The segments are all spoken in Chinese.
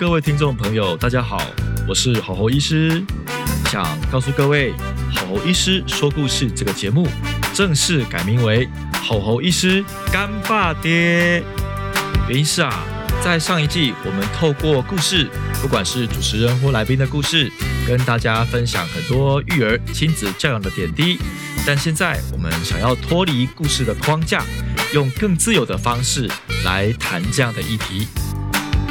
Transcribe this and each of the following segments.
各位听众朋友，大家好，我是吼吼医师，想告诉各位，吼吼医师说故事这个节目正式改名为吼吼医师干爸爹。原因是啊，在上一季我们透过故事，不管是主持人或来宾的故事，跟大家分享很多育儿亲子教养的点滴。但现在我们想要脱离故事的框架，用更自由的方式来谈这样的议题。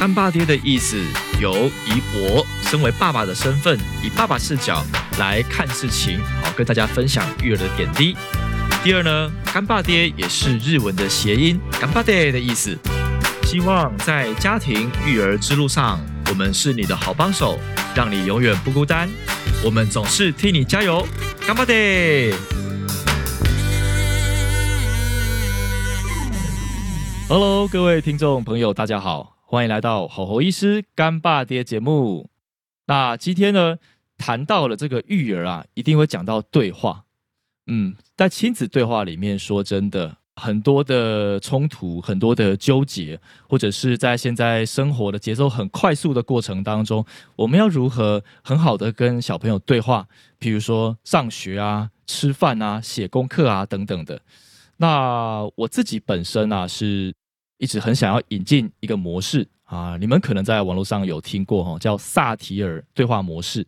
干爸爹的意思由以我身为爸爸的身份，以爸爸视角来看事情，好跟大家分享育儿的点滴。第二呢，干爸爹也是日文的谐音，干爸爹的意思。希望在家庭育儿之路上，我们是你的好帮手，让你永远不孤单。我们总是替你加油，干爸爹。Hello，各位听众朋友，大家好，欢迎来到吼吼医师干爸爹节目。那今天呢，谈到了这个育儿啊，一定会讲到对话。嗯，在亲子对话里面，说真的。很多的冲突，很多的纠结，或者是在现在生活的节奏很快速的过程当中，我们要如何很好的跟小朋友对话？比如说上学啊、吃饭啊、写功课啊等等的。那我自己本身啊，是一直很想要引进一个模式啊，你们可能在网络上有听过哈，叫萨提尔对话模式。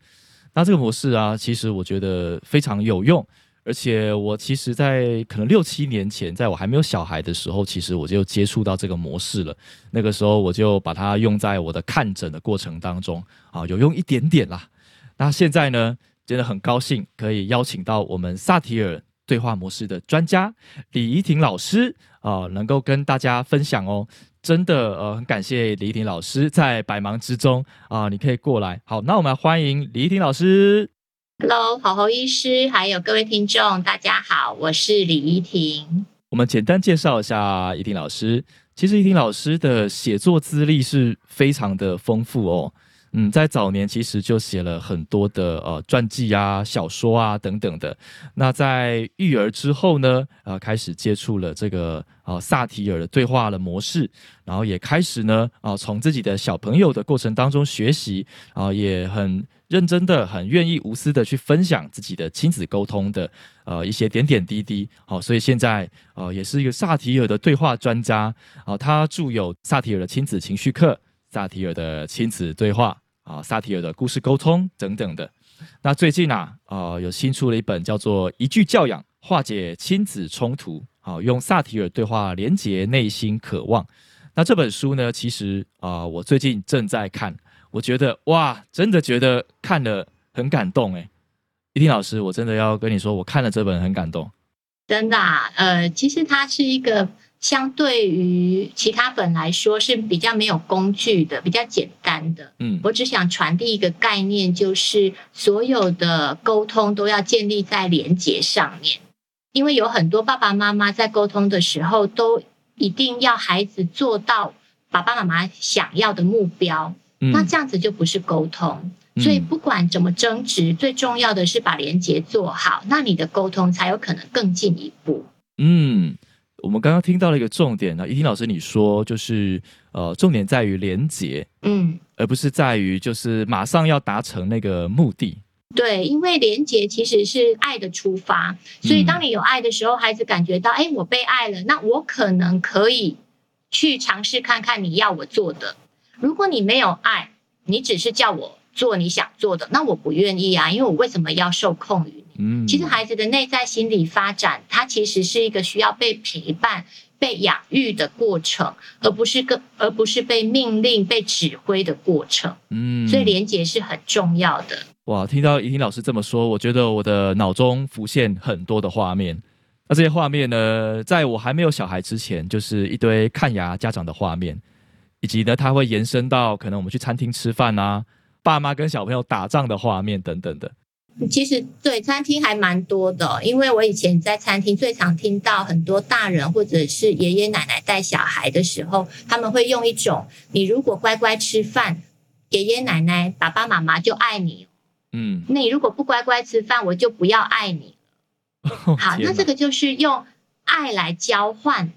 那这个模式啊，其实我觉得非常有用。而且我其实，在可能六七年前，在我还没有小孩的时候，其实我就接触到这个模式了。那个时候，我就把它用在我的看诊的过程当中，啊，有用一点点啦。那现在呢，真的很高兴可以邀请到我们萨提尔对话模式的专家李怡婷老师啊，能够跟大家分享哦。真的，呃，很感谢李怡婷老师在百忙之中啊，你可以过来。好，那我们欢迎李怡婷老师。Hello，好好医师，还有各位听众，大家好，我是李怡婷。我们简单介绍一下怡婷老师。其实怡婷老师的写作资历是非常的丰富哦。嗯，在早年其实就写了很多的呃传记啊、小说啊等等的。那在育儿之后呢，呃，开始接触了这个呃萨提尔的对话的模式，然后也开始呢啊从自己的小朋友的过程当中学习，啊也很。认真的，很愿意无私的去分享自己的亲子沟通的呃一些点点滴滴，好，所以现在呃也是一个萨提尔的对话专家，啊，他著有萨提尔的亲子情绪课、萨提尔的亲子对话啊、萨提尔的故事沟通等等的。那最近啊，呃，有新出了一本叫做《一句教养化解亲子冲突》，好，用萨提尔对话连接内心渴望。那这本书呢，其实啊，我最近正在看。我觉得哇，真的觉得看了很感动哎，一婷老师，我真的要跟你说，我看了这本很感动。真的啊，呃，其实它是一个相对于其他本来说是比较没有工具的，比较简单的。嗯，我只想传递一个概念，就是所有的沟通都要建立在连接上面，因为有很多爸爸妈妈在沟通的时候，都一定要孩子做到爸爸妈妈想要的目标。那这样子就不是沟通，所以不管怎么争执，最重要的是把连接做好，那你的沟通才有可能更进一步。嗯，我们刚刚听到了一个重点呢，怡婷老师你说就是呃，重点在于连接，嗯，而不是在于就是马上要达成那个目的。对，因为连接其实是爱的出发，所以当你有爱的时候，孩子感觉到哎，我被爱了，那我可能可以去尝试看看你要我做的。如果你没有爱，你只是叫我做你想做的，那我不愿意啊，因为我为什么要受控于你？嗯，其实孩子的内在心理发展，它其实是一个需要被陪伴、被养育的过程，而不是个而不是被命令、被指挥的过程。嗯，所以连接是很重要的。哇，听到怡婷老师这么说，我觉得我的脑中浮现很多的画面。那这些画面呢，在我还没有小孩之前，就是一堆看牙家长的画面。以及呢，它会延伸到可能我们去餐厅吃饭啊，爸妈跟小朋友打仗的画面等等的。其实对餐厅还蛮多的，因为我以前在餐厅最常听到很多大人或者是爷爷奶奶带小孩的时候，他们会用一种：你如果乖乖吃饭，爷爷奶奶、爸爸妈妈就爱你。嗯，那你如果不乖乖吃饭，我就不要爱你。好，那这个就是用爱来交换。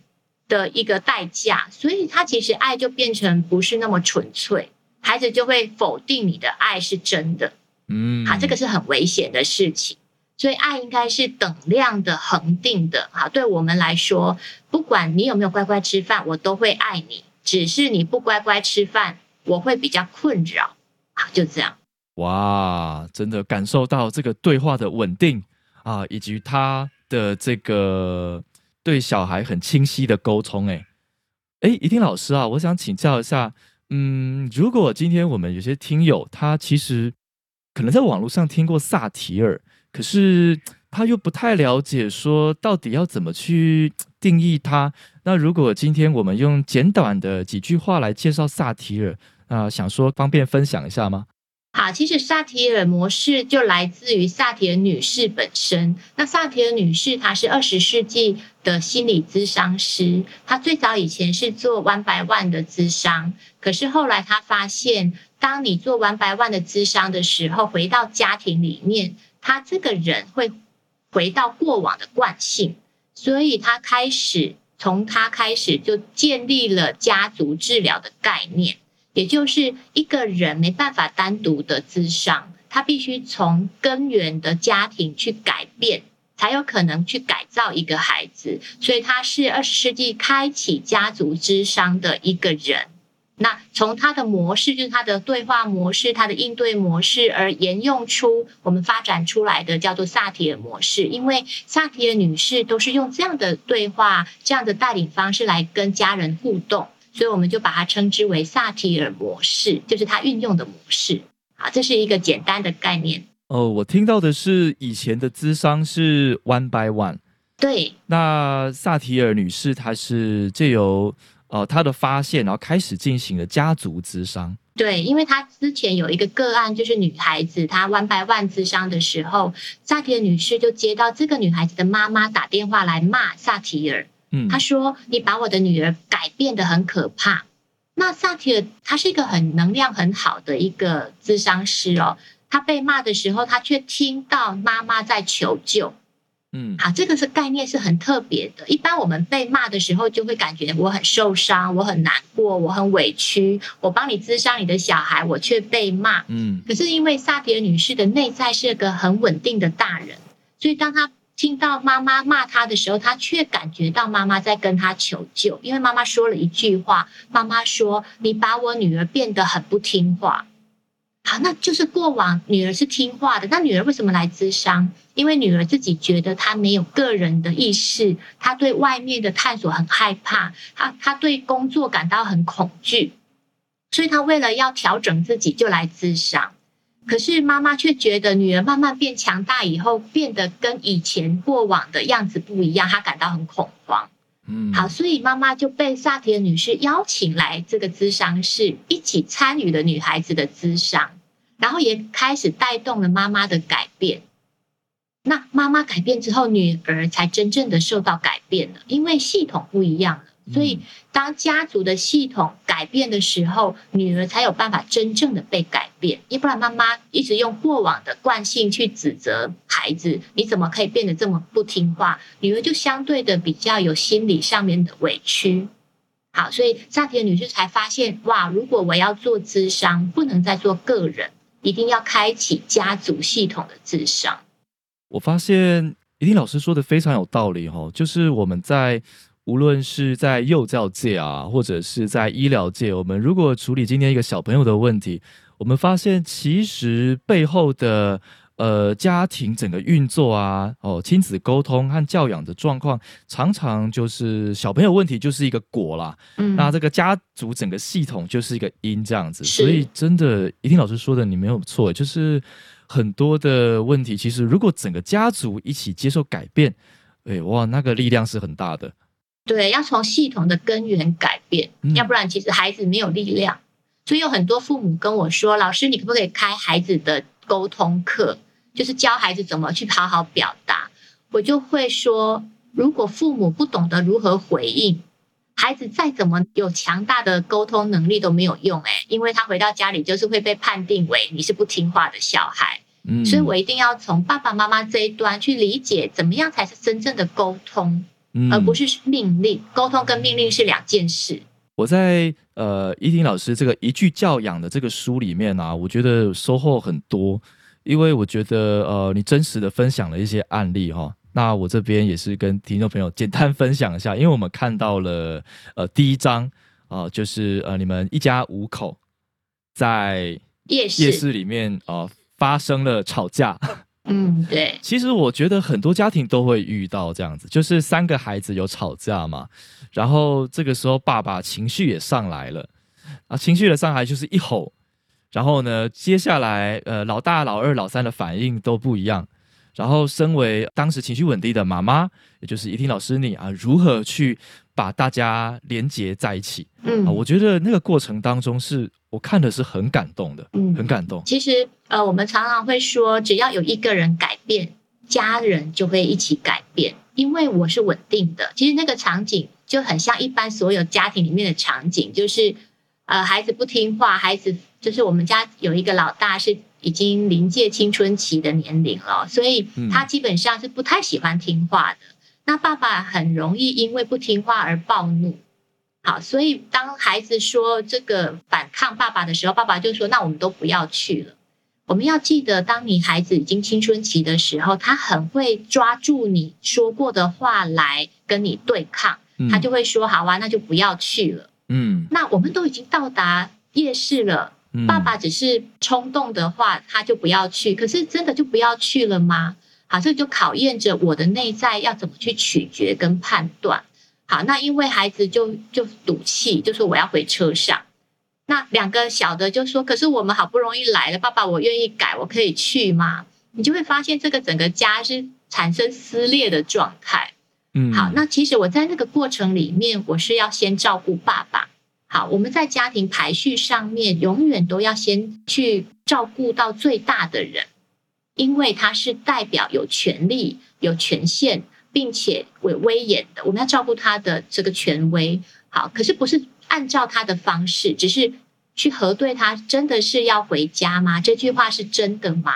的一个代价，所以他其实爱就变成不是那么纯粹。孩孩子就会否定你的爱是真的。嗯，好，这个是很危险的事情。所以爱应该是等量的、恒定的。好，对我们来说，不管你有没有乖乖吃饭，我都会爱你。只是你不乖乖吃饭，我会比较困扰。好，就这样。哇，真的感受到这个对话的稳定啊，以及他的这个对小孩很清晰的沟通。哎，哎，怡婷老师啊，我想请教一下，嗯，如果今天我们有些听友，他其实可能在网络上听过萨提尔。可是他又不太了解，说到底要怎么去定义它。那如果今天我们用简短的几句话来介绍萨提尔，啊，想说方便分享一下吗？好，其实萨提尔模式就来自于萨提尔女士本身。那萨提尔女士她是二十世纪的心理咨商师，她最早以前是做 One by One 的咨商，可是后来她发现，当你做完百万的咨商的时候，回到家庭里面。他这个人会回到过往的惯性，所以他开始从他开始就建立了家族治疗的概念，也就是一个人没办法单独的智商，他必须从根源的家庭去改变，才有可能去改造一个孩子。所以他是二十世纪开启家族之商的一个人。那从他的模式，就是他的对话模式，他的应对模式，而沿用出我们发展出来的叫做萨提尔模式。因为萨提尔女士都是用这样的对话、这样的带领方式来跟家人互动，所以我们就把它称之为萨提尔模式，就是她运用的模式。好，这是一个简单的概念。哦，我听到的是以前的咨商是 one by one，对。那萨提尔女士她是借由。哦，他的发现，然后开始进行了家族咨商。对，因为他之前有一个个案，就是女孩子她万百万智商的时候，萨提尔女士就接到这个女孩子的妈妈打电话来骂萨提尔。嗯，她说：“你把我的女儿改变的很可怕。”那萨提尔他是一个很能量很好的一个智商师哦，他被骂的时候，他却听到妈妈在求救。嗯，好，这个是概念是很特别的。一般我们被骂的时候，就会感觉我很受伤，我很难过，我很委屈。我帮你滋伤你的小孩，我却被骂。嗯，可是因为萨提尔女士的内在是个很稳定的大人，所以当她听到妈妈骂她的时候，她却感觉到妈妈在跟她求救。因为妈妈说了一句话，妈妈说：“你把我女儿变得很不听话。”好，那就是过往女儿是听话的，那女儿为什么来咨商？因为女儿自己觉得她没有个人的意识，她对外面的探索很害怕，她她对工作感到很恐惧，所以她为了要调整自己就来咨商。可是妈妈却觉得女儿慢慢变强大以后，变得跟以前过往的样子不一样，她感到很恐慌。嗯，好，所以妈妈就被萨提尔女士邀请来这个咨商室，一起参与了女孩子的咨商，然后也开始带动了妈妈的改变。那妈妈改变之后，女儿才真正的受到改变了，因为系统不一样了。所以，当家族的系统改变的时候，女儿才有办法真正的被改变。要不然，妈妈一直用过往的惯性去指责孩子：“你怎么可以变得这么不听话？”女儿就相对的比较有心理上面的委屈。好，所以萨提女士才发现：哇，如果我要做智商，不能再做个人，一定要开启家族系统的智商。我发现一定老师说的非常有道理哈，就是我们在。无论是在幼教界啊，或者是在医疗界，我们如果处理今天一个小朋友的问题，我们发现其实背后的呃家庭整个运作啊，哦亲子沟通和教养的状况，常常就是小朋友问题就是一个果啦。嗯，那这个家族整个系统就是一个因这样子。所以真的，一定老师说的你没有错，就是很多的问题，其实如果整个家族一起接受改变，哎哇，那个力量是很大的。对，要从系统的根源改变，要不然其实孩子没有力量。所以有很多父母跟我说：“老师，你可不可以开孩子的沟通课，就是教孩子怎么去好好表达？”我就会说：如果父母不懂得如何回应，孩子再怎么有强大的沟通能力都没有用。诶因为他回到家里就是会被判定为你是不听话的小孩。嗯，所以我一定要从爸爸妈妈这一端去理解，怎么样才是真正的沟通。而不是命令，沟通跟命令是两件事。我在呃伊婷老师这个一句教养的这个书里面啊，我觉得收获很多，因为我觉得呃你真实的分享了一些案例哈。那我这边也是跟听众朋友简单分享一下，因为我们看到了呃第一章啊，就是呃你们一家五口在夜市夜市里面啊发生了吵架。嗯，对。其实我觉得很多家庭都会遇到这样子，就是三个孩子有吵架嘛，然后这个时候爸爸情绪也上来了，啊，情绪的上来就是一吼，然后呢，接下来呃老大、老二、老三的反应都不一样，然后身为当时情绪稳定的妈妈，也就是怡婷老师你啊，如何去把大家连接在一起？嗯，我觉得那个过程当中是。我看的是很感动的，嗯，很感动。其实，呃，我们常常会说，只要有一个人改变，家人就会一起改变。因为我是稳定的，其实那个场景就很像一般所有家庭里面的场景，就是呃，孩子不听话，孩子就是我们家有一个老大是已经临界青春期的年龄了，所以他基本上是不太喜欢听话的。那爸爸很容易因为不听话而暴怒。好，所以当孩子说这个反抗爸爸的时候，爸爸就说：“那我们都不要去了。”我们要记得，当你孩子已经青春期的时候，他很会抓住你说过的话来跟你对抗，他就会说：“好啊，那就不要去了。”嗯，那我们都已经到达夜市了，爸爸只是冲动的话，他就不要去。可是真的就不要去了吗？好，这就考验着我的内在要怎么去取决跟判断。好，那因为孩子就就赌气，就说我要回车上。那两个小的就说：“可是我们好不容易来了，爸爸，我愿意改，我可以去吗？”你就会发现这个整个家是产生撕裂的状态。嗯，好，那其实我在那个过程里面，我是要先照顾爸爸。好，我们在家庭排序上面，永远都要先去照顾到最大的人，因为他是代表有权利、有权限。并且有威严的，我们要照顾他的这个权威。好，可是不是按照他的方式，只是去核对他真的是要回家吗？这句话是真的吗？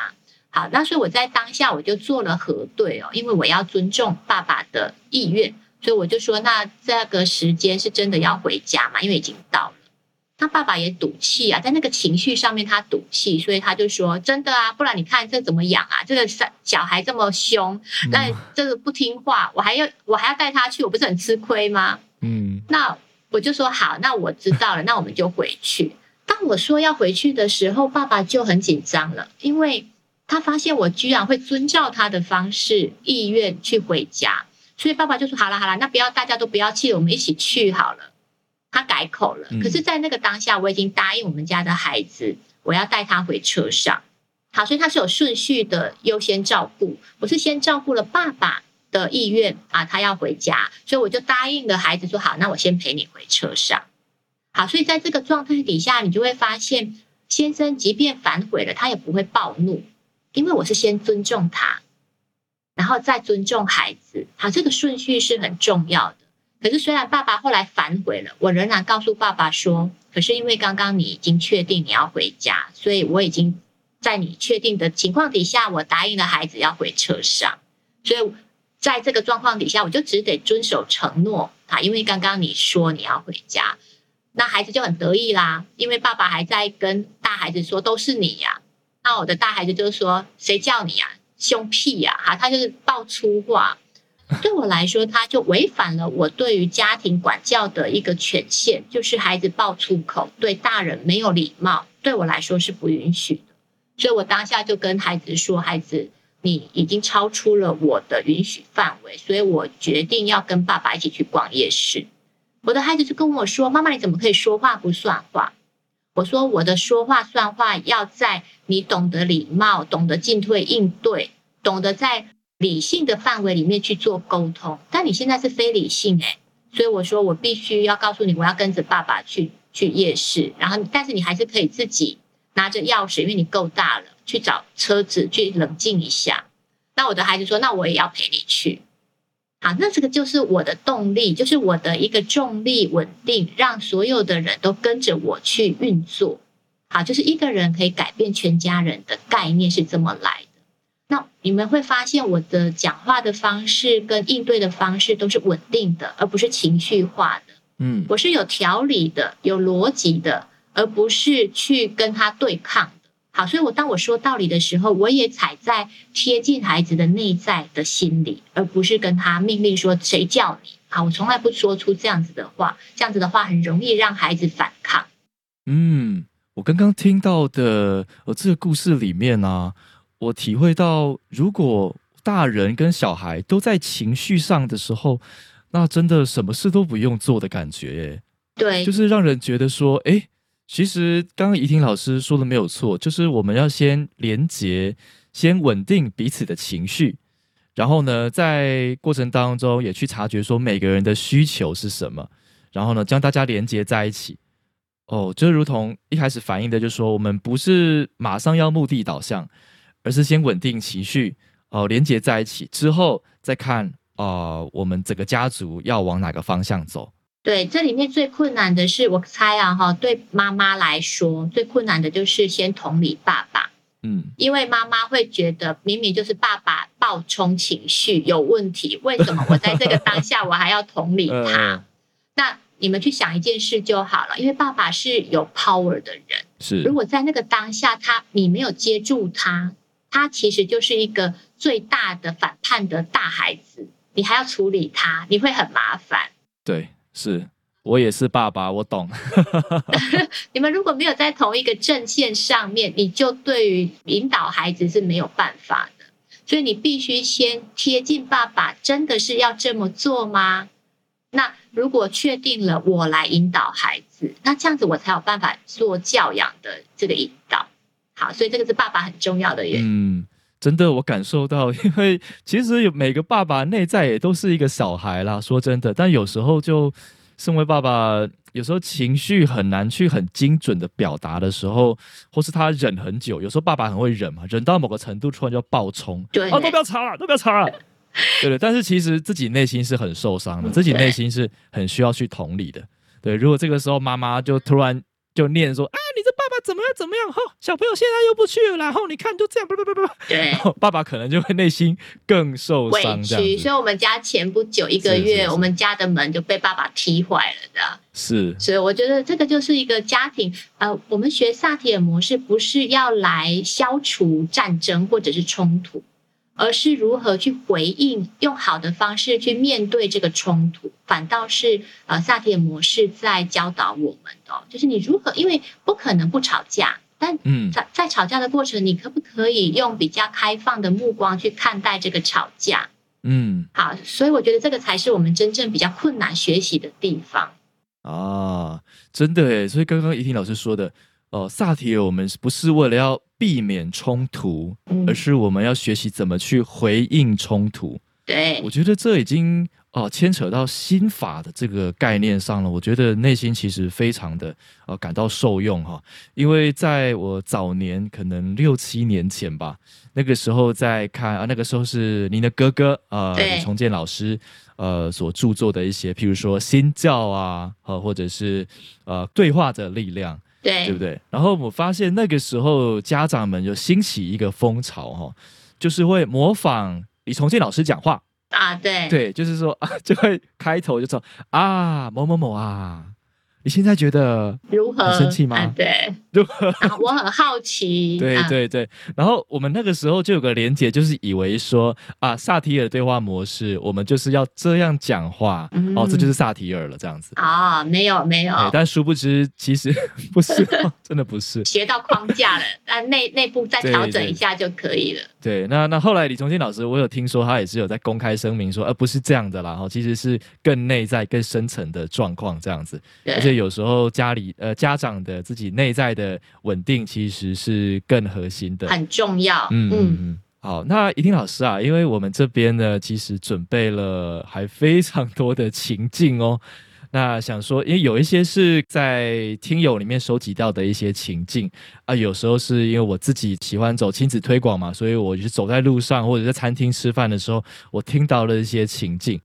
好，那所以我在当下我就做了核对哦，因为我要尊重爸爸的意愿，所以我就说，那这个时间是真的要回家嘛？因为已经到了。他爸爸也赌气啊，在那个情绪上面他赌气，所以他就说：“真的啊，不然你看这怎么养啊？这个小小孩这么凶，那这个不听话，我还要我还要带他去，我不是很吃亏吗？”嗯，那我就说好，那我知道了，那我们就回去。当我说要回去的时候，爸爸就很紧张了，因为他发现我居然会遵照他的方式意愿去回家，所以爸爸就说：“好了好了，那不要大家都不要气，我们一起去好了。”他改口了，可是，在那个当下，我已经答应我们家的孩子，我要带他回车上。好，所以他是有顺序的，优先照顾。我是先照顾了爸爸的意愿啊，他要回家，所以我就答应了孩子说：“好，那我先陪你回车上。”好，所以在这个状态底下，你就会发现，先生即便反悔了，他也不会暴怒，因为我是先尊重他，然后再尊重孩子。好，这个顺序是很重要的。可是，虽然爸爸后来反悔了，我仍然告诉爸爸说：“可是因为刚刚你已经确定你要回家，所以我已经在你确定的情况底下，我答应了孩子要回车上。所以在这个状况底下，我就只得遵守承诺啊！因为刚刚你说你要回家，那孩子就很得意啦。因为爸爸还在跟大孩子说：‘都是你呀！’那我的大孩子就说：‘谁叫你呀？凶屁呀！’哈，他就是爆粗话。”对我来说，他就违反了我对于家庭管教的一个权限，就是孩子爆粗口，对大人没有礼貌，对我来说是不允许的。所以我当下就跟孩子说：“孩子，你已经超出了我的允许范围，所以我决定要跟爸爸一起去逛夜市。”我的孩子就跟我说：“妈妈，你怎么可以说话不算话？”我说：“我的说话算话要在你懂得礼貌、懂得进退应对、懂得在。”理性的范围里面去做沟通，但你现在是非理性诶，所以我说我必须要告诉你，我要跟着爸爸去去夜市，然后但是你还是可以自己拿着钥匙，因为你够大了，去找车子去冷静一下。那我的孩子说，那我也要陪你去。好，那这个就是我的动力，就是我的一个重力稳定，让所有的人都跟着我去运作。好，就是一个人可以改变全家人的概念是这么来的。那你们会发现，我的讲话的方式跟应对的方式都是稳定的，而不是情绪化的。嗯，我是有条理的，有逻辑的，而不是去跟他对抗的。好，所以我当我说道理的时候，我也踩在贴近孩子的内在的心理，而不是跟他命令说谁叫你。好，我从来不说出这样子的话，这样子的话很容易让孩子反抗。嗯，我刚刚听到的呃这个故事里面呢，我体会到，如果大人跟小孩都在情绪上的时候，那真的什么事都不用做的感觉，对，就是让人觉得说，哎，其实刚刚怡婷老师说的没有错，就是我们要先连接，先稳定彼此的情绪。然后呢，在过程当中也去察觉说每个人的需求是什么，然后呢将大家连接在一起。哦，就如同一开始反映的，就是说我们不是马上要目的导向，而是先稳定情绪，哦，连接在一起之后再看，呃，我们整个家族要往哪个方向走。对，这里面最困难的是，我猜啊，哈，对妈妈来说最困难的就是先同理爸爸。嗯，因为妈妈会觉得明明就是爸爸暴冲情绪有问题，为什么我在这个当下我还要同理他？那你们去想一件事就好了，因为爸爸是有 power 的人，是如果在那个当下他你没有接住他，他其实就是一个最大的反叛的大孩子，你还要处理他，你会很麻烦。对，是。我也是爸爸，我懂。你们如果没有在同一个阵线上面，你就对于引导孩子是没有办法的。所以你必须先贴近爸爸，真的是要这么做吗？那如果确定了，我来引导孩子，那这样子我才有办法做教养的这个引导。好，所以这个是爸爸很重要的原因。嗯，真的，我感受到，因为其实有每个爸爸内在也都是一个小孩啦。说真的，但有时候就。身为爸爸，有时候情绪很难去很精准的表达的时候，或是他忍很久。有时候爸爸很会忍嘛，忍到某个程度，突然就爆冲，对，啊，都不要吵了，都不要吵了，对对。但是其实自己内心是很受伤的，自己内心是很需要去同理的。对，如果这个时候妈妈就突然就念说，啊，你这爸爸怎么样怎么样？哈，小朋友现在又不去了，然后你看就这样，不不不不，对，爸爸可能就会内心更受伤，这样。所以，我们家前不久一个月，我们家的门就被爸爸踢坏了的。是，所以我觉得这个就是一个家庭。呃，我们学萨提尔模式，不是要来消除战争或者是冲突。而是如何去回应，用好的方式去面对这个冲突，反倒是呃萨提尔模式在教导我们的，就是你如何，因为不可能不吵架，但嗯，在在吵架的过程，你可不可以用比较开放的目光去看待这个吵架？嗯，好，所以我觉得这个才是我们真正比较困难学习的地方啊，真的诶，所以刚刚怡婷老师说的。哦，萨提尔，我们不是为了要避免冲突，而是我们要学习怎么去回应冲突。对，我觉得这已经哦牵扯到心法的这个概念上了。我觉得内心其实非常的呃感到受用哈，因为在我早年可能六七年前吧，那个时候在看啊，那个时候是您的哥哥啊李重建老师呃所著作的一些，譬如说新教啊，呃或者是呃对话的力量。对，对不对？然后我发现那个时候家长们就兴起一个风潮哈，就是会模仿李崇建老师讲话啊，对，对，就是说啊，就会开头就说啊某某某啊。你现在觉得如何？生气吗？对，如何？我很好奇。对对对，然后我们那个时候就有个连结，就是以为说啊，萨提尔对话模式，我们就是要这样讲话，哦，这就是萨提尔了，这样子。啊，没有没有，但殊不知其实 不是，真的不是。学到框架了，那内内部再调整一下就可以了。对，那那后来李崇新老师，我有听说他也是有在公开声明说，而不是这样的啦，哈，其实是更内在、更深层的状况这样子，而且有时候家里呃家长的自己内在的稳定其实是更核心的，很重要。嗯嗯嗯。好，那怡婷老师啊，因为我们这边呢，其实准备了还非常多的情境哦。那想说，因为有一些是在听友里面收集到的一些情境啊，有时候是因为我自己喜欢走亲子推广嘛，所以我就走在路上或者在餐厅吃饭的时候，我听到了一些情境。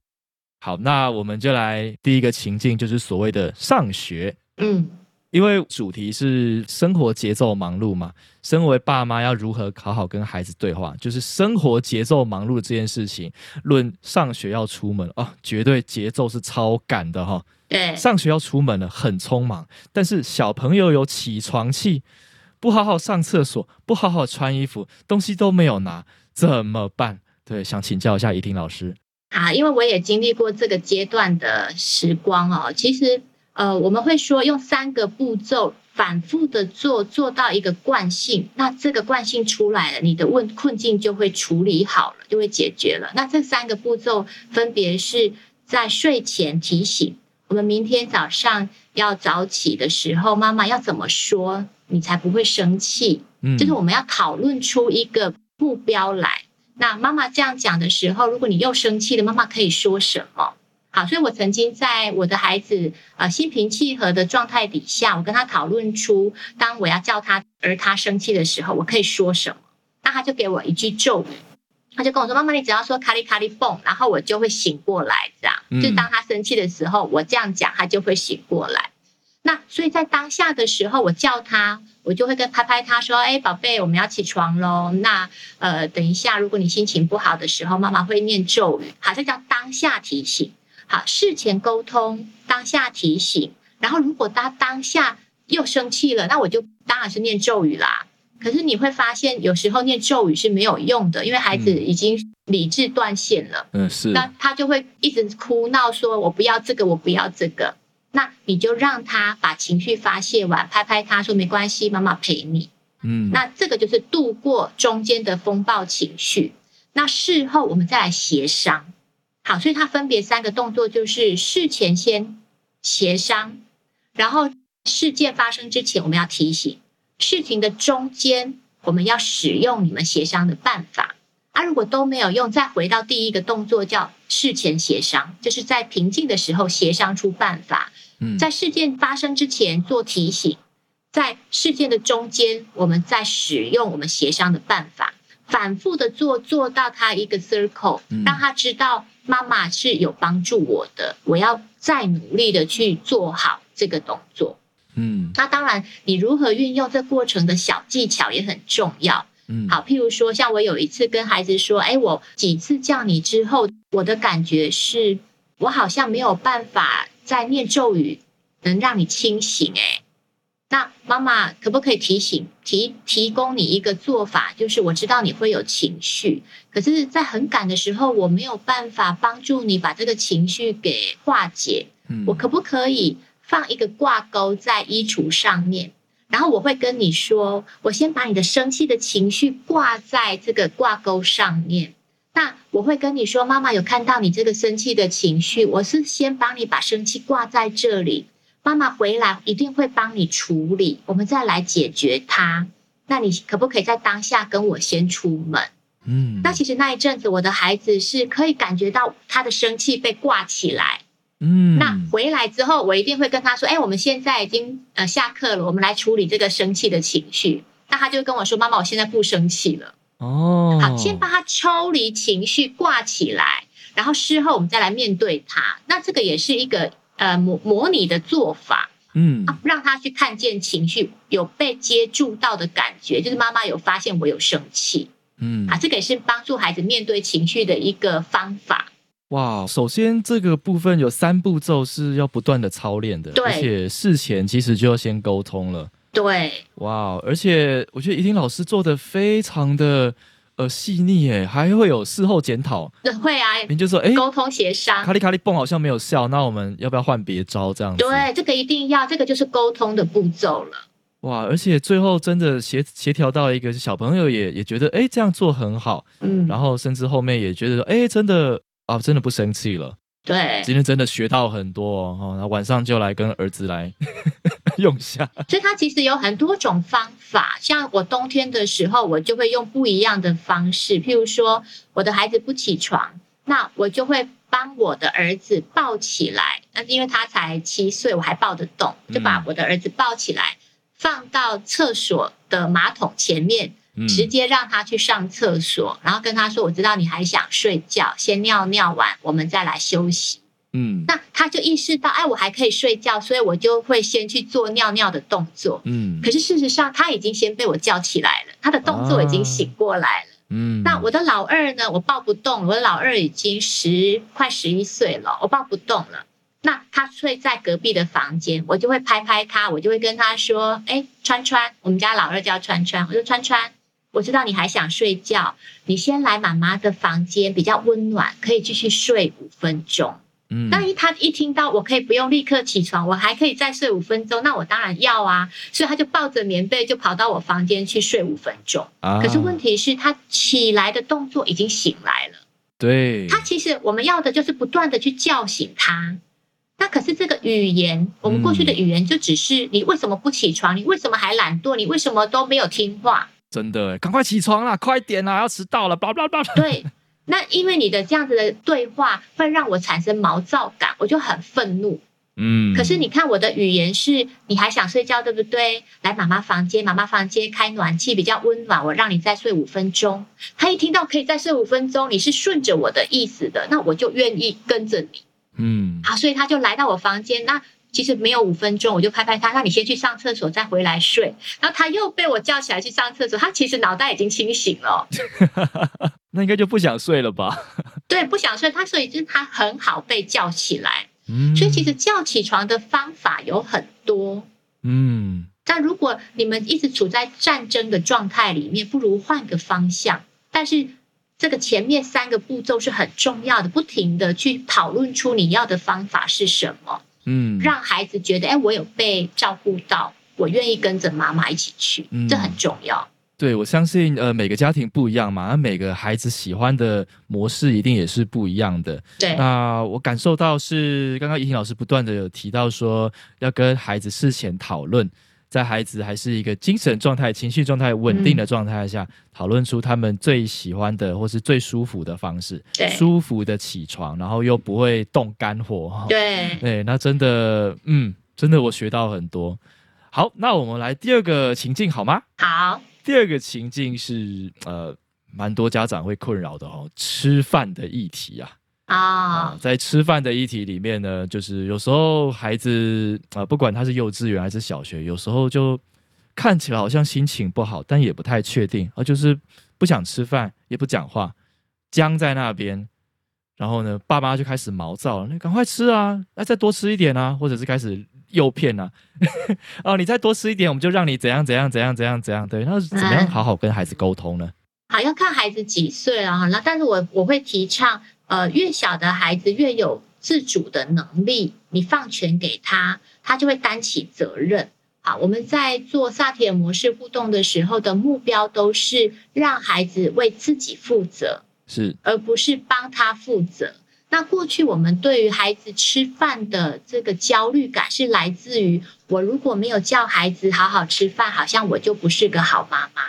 好，那我们就来第一个情境，就是所谓的上学。嗯，因为主题是生活节奏忙碌嘛，身为爸妈要如何好好跟孩子对话，就是生活节奏忙碌这件事情。论上学要出门啊，绝对节奏是超赶的哈。对，上学要出门了，很匆忙。但是小朋友有起床气，不好好上厕所，不好好穿衣服，东西都没有拿，怎么办？对，想请教一下怡婷老师。啊，因为我也经历过这个阶段的时光哦。其实，呃，我们会说用三个步骤反复的做，做到一个惯性，那这个惯性出来了，你的问困境就会处理好了，就会解决了。那这三个步骤分别是在睡前提醒我们，明天早上要早起的时候，妈妈要怎么说，你才不会生气？嗯，就是我们要讨论出一个目标来。那妈妈这样讲的时候，如果你又生气了，妈妈可以说什么？好，所以我曾经在我的孩子呃心平气和的状态底下，我跟他讨论出，当我要叫他而他生气的时候，我可以说什么？那他就给我一句咒语，他就跟我说：“妈妈，你只要说卡里卡里蹦，然后我就会醒过来。”这样，就当他生气的时候，我这样讲，他就会醒过来。那所以在当下的时候，我叫他。我就会跟拍拍他说：“哎，宝贝，我们要起床喽。那呃，等一下，如果你心情不好的时候，妈妈会念咒语。好，像叫当下提醒。好，事前沟通，当下提醒。然后，如果他当下又生气了，那我就当然是念咒语啦。可是你会发现，有时候念咒语是没有用的，因为孩子已经理智断线了。嗯，是。那他就会一直哭闹，说我不要这个，我不要这个。”那你就让他把情绪发泄完，拍拍他说没关系，妈妈陪你。嗯，那这个就是度过中间的风暴情绪。那事后我们再来协商。好，所以它分别三个动作，就是事前先协商，然后事件发生之前我们要提醒，事情的中间我们要使用你们协商的办法。啊，如果都没有用，再回到第一个动作叫事前协商，就是在平静的时候协商出办法。嗯在事件发生之前做提醒，在事件的中间，我们再使用我们协商的办法，反复的做，做到它一个 circle，让他知道妈妈是有帮助我的，我要再努力的去做好这个动作。嗯，那当然，你如何运用这过程的小技巧也很重要。嗯，好，譬如说，像我有一次跟孩子说，哎，我几次叫你之后，我的感觉是我好像没有办法。在念咒语能让你清醒哎，那妈妈可不可以提醒提提供你一个做法？就是我知道你会有情绪，可是，在很赶的时候，我没有办法帮助你把这个情绪给化解。嗯我可不可以放一个挂钩在衣橱上面？然后我会跟你说，我先把你的生气的情绪挂在这个挂钩上面。那我会跟你说，妈妈有看到你这个生气的情绪，我是先帮你把生气挂在这里，妈妈回来一定会帮你处理，我们再来解决它。那你可不可以在当下跟我先出门？嗯，那其实那一阵子，我的孩子是可以感觉到他的生气被挂起来。嗯，那回来之后，我一定会跟他说，哎，我们现在已经呃下课了，我们来处理这个生气的情绪。那他就跟我说，妈妈，我现在不生气了。哦，好，先把他抽离情绪挂起来，然后事后我们再来面对他。那这个也是一个呃模模拟的做法，嗯，让他去看见情绪有被接住到的感觉，就是妈妈有发现我有生气，嗯，啊，这个也是帮助孩子面对情绪的一个方法。哇，首先这个部分有三步骤是要不断的操练的，而且事前其实就要先沟通了。对，哇，而且我觉得怡婷老师做的非常的呃细腻诶，还会有事后检讨。会啊，你就说哎，沟通协商，卡里卡里蹦好像没有效，那我们要不要换别招这样？对，这个一定要，这个就是沟通的步骤了。哇，而且最后真的协协调到一个小朋友也也觉得哎这样做很好，嗯，然后甚至后面也觉得说哎真的啊真的不生气了。对，今天真的学到很多哦，那晚上就来跟儿子来 用下。所以它其实有很多种方法，像我冬天的时候，我就会用不一样的方式。譬如说，我的孩子不起床，那我就会帮我的儿子抱起来。那因为他才七岁，我还抱得动，就把我的儿子抱起来，放到厕所的马桶前面。直接让他去上厕所，然后跟他说：“我知道你还想睡觉，先尿尿完，我们再来休息。”嗯，那他就意识到，哎，我还可以睡觉，所以我就会先去做尿尿的动作。嗯，可是事实上他已经先被我叫起来了，他的动作已经醒过来了。嗯，那我的老二呢？我抱不动，我的老二已经十快十一岁了，我抱不动了。那他睡在隔壁的房间，我就会拍拍他，我就会跟他说：“哎，川川，我们家老二叫川川，我说川川，我知道你还想睡觉，你先来妈妈的房间，比较温暖，可以继续睡五分钟。”嗯，那一他一听到我可以不用立刻起床，我还可以再睡五分钟，那我当然要啊，所以他就抱着棉被就跑到我房间去睡五分钟。啊，可是问题是，他起来的动作已经醒来了。对，他其实我们要的就是不断的去叫醒他。那可是这个语言，我们过去的语言就只是你为什么不起床？你为什么还懒惰？你为什么都没有听话？真的，赶快起床啦，快点啦，要迟到了，叭叭叭。对。那因为你的这样子的对话会让我产生毛躁感，我就很愤怒。嗯，可是你看我的语言是，你还想睡觉对不对？来妈妈房间，妈妈房间开暖气比较温暖，我让你再睡五分钟。他一听到可以再睡五分钟，你是顺着我的意思的，那我就愿意跟着你。嗯，好，所以他就来到我房间。那其实没有五分钟，我就拍拍他，让你先去上厕所，再回来睡。然后他又被我叫起来去上厕所，他其实脑袋已经清醒了。那应该就不想睡了吧？对，不想睡。他所以就是他很好被叫起来。嗯，所以其实叫起床的方法有很多。嗯，但如果你们一直处在战争的状态里面，不如换个方向。但是这个前面三个步骤是很重要的，不停的去讨论出你要的方法是什么。嗯，让孩子觉得，哎，我有被照顾到，我愿意跟着妈妈一起去，这很重要。对，我相信，呃，每个家庭不一样嘛，那每个孩子喜欢的模式一定也是不一样的。对，那我感受到是，刚刚怡婷老师不断的有提到说，要跟孩子事前讨论。在孩子还是一个精神状态、情绪状态稳定的状态下，讨论出他们最喜欢的或是最舒服的方式，舒服的起床，然后又不会动肝火。对，对，那真的，嗯，真的我学到很多。好，那我们来第二个情境好吗？好，第二个情境是呃，蛮多家长会困扰的哦，吃饭的议题啊。啊，在吃饭的议题里面呢，就是有时候孩子啊，不管他是幼稚园还是小学，有时候就看起来好像心情不好，但也不太确定，啊，就是不想吃饭，也不讲话，僵在那边。然后呢，爸妈就开始毛躁了，你赶快吃啊，那再多吃一点啊，或者是开始诱骗啊，哦，你再多吃一点，我们就让你怎样怎样怎样怎样怎样。对，那怎么样好好跟孩子沟通呢？好，要看孩子几岁了哈。那但是我我会提倡。呃，越小的孩子越有自主的能力，你放权给他，他就会担起责任。好，我们在做萨提尔模式互动的时候的目标都是让孩子为自己负责，是，而不是帮他负责。那过去我们对于孩子吃饭的这个焦虑感是来自于，我如果没有叫孩子好好吃饭，好像我就不是个好妈妈。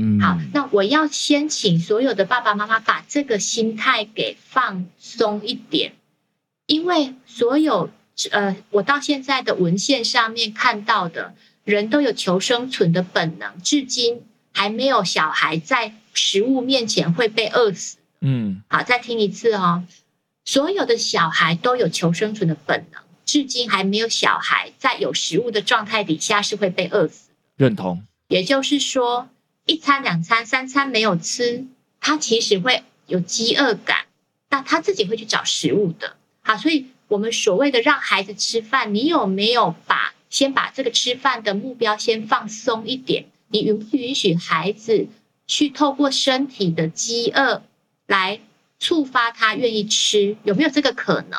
嗯，好，那我要先请所有的爸爸妈妈把这个心态给放松一点，因为所有呃，我到现在的文献上面看到的人都有求生存的本能，至今还没有小孩在食物面前会被饿死。嗯，好，再听一次哦，所有的小孩都有求生存的本能，至今还没有小孩在有食物的状态底下是会被饿死。认同，也就是说。一餐、两餐、三餐没有吃，他其实会有饥饿感，那他自己会去找食物的。好，所以我们所谓的让孩子吃饭，你有没有把先把这个吃饭的目标先放松一点？你允不允许孩子去透过身体的饥饿来触发他愿意吃？有没有这个可能？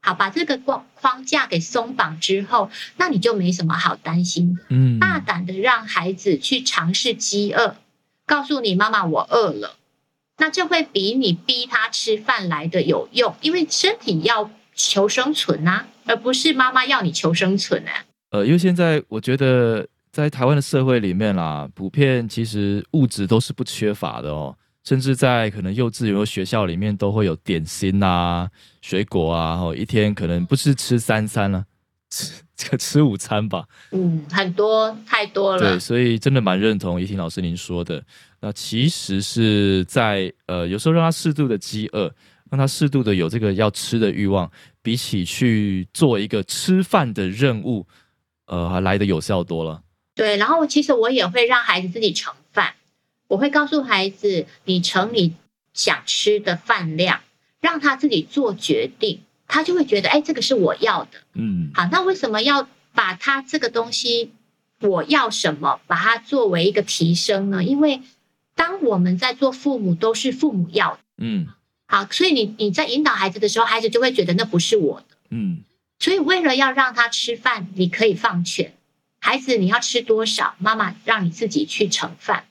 好，把这个框框架给松绑之后，那你就没什么好担心的。嗯，大胆的让孩子去尝试饥饿，告诉你妈妈我饿了，那这会比你逼他吃饭来的有用，因为身体要求生存啊，而不是妈妈要你求生存啊。呃，因为现在我觉得在台湾的社会里面啦，普遍其实物质都是不缺乏的哦。甚至在可能幼稚园或学校里面都会有点心啊、水果啊，然后一天可能不是吃三餐了，吃这个吃午餐吧。嗯，很多太多了。对，所以真的蛮认同怡婷老师您说的。那其实是在呃，有时候让他适度的饥饿，让他适度的有这个要吃的欲望，比起去做一个吃饭的任务，呃，来的有效多了。对，然后其实我也会让孩子自己盛饭，我会告诉孩子，你盛你想吃的饭量，让他自己做决定，他就会觉得，哎，这个是我要的。嗯，好，那为什么要把他这个东西我要什么，把它作为一个提升呢？因为当我们在做父母，都是父母要的。嗯，好，所以你你在引导孩子的时候，孩子就会觉得那不是我的。嗯，所以为了要让他吃饭，你可以放权。孩子，你要吃多少？妈妈让你自己去盛饭，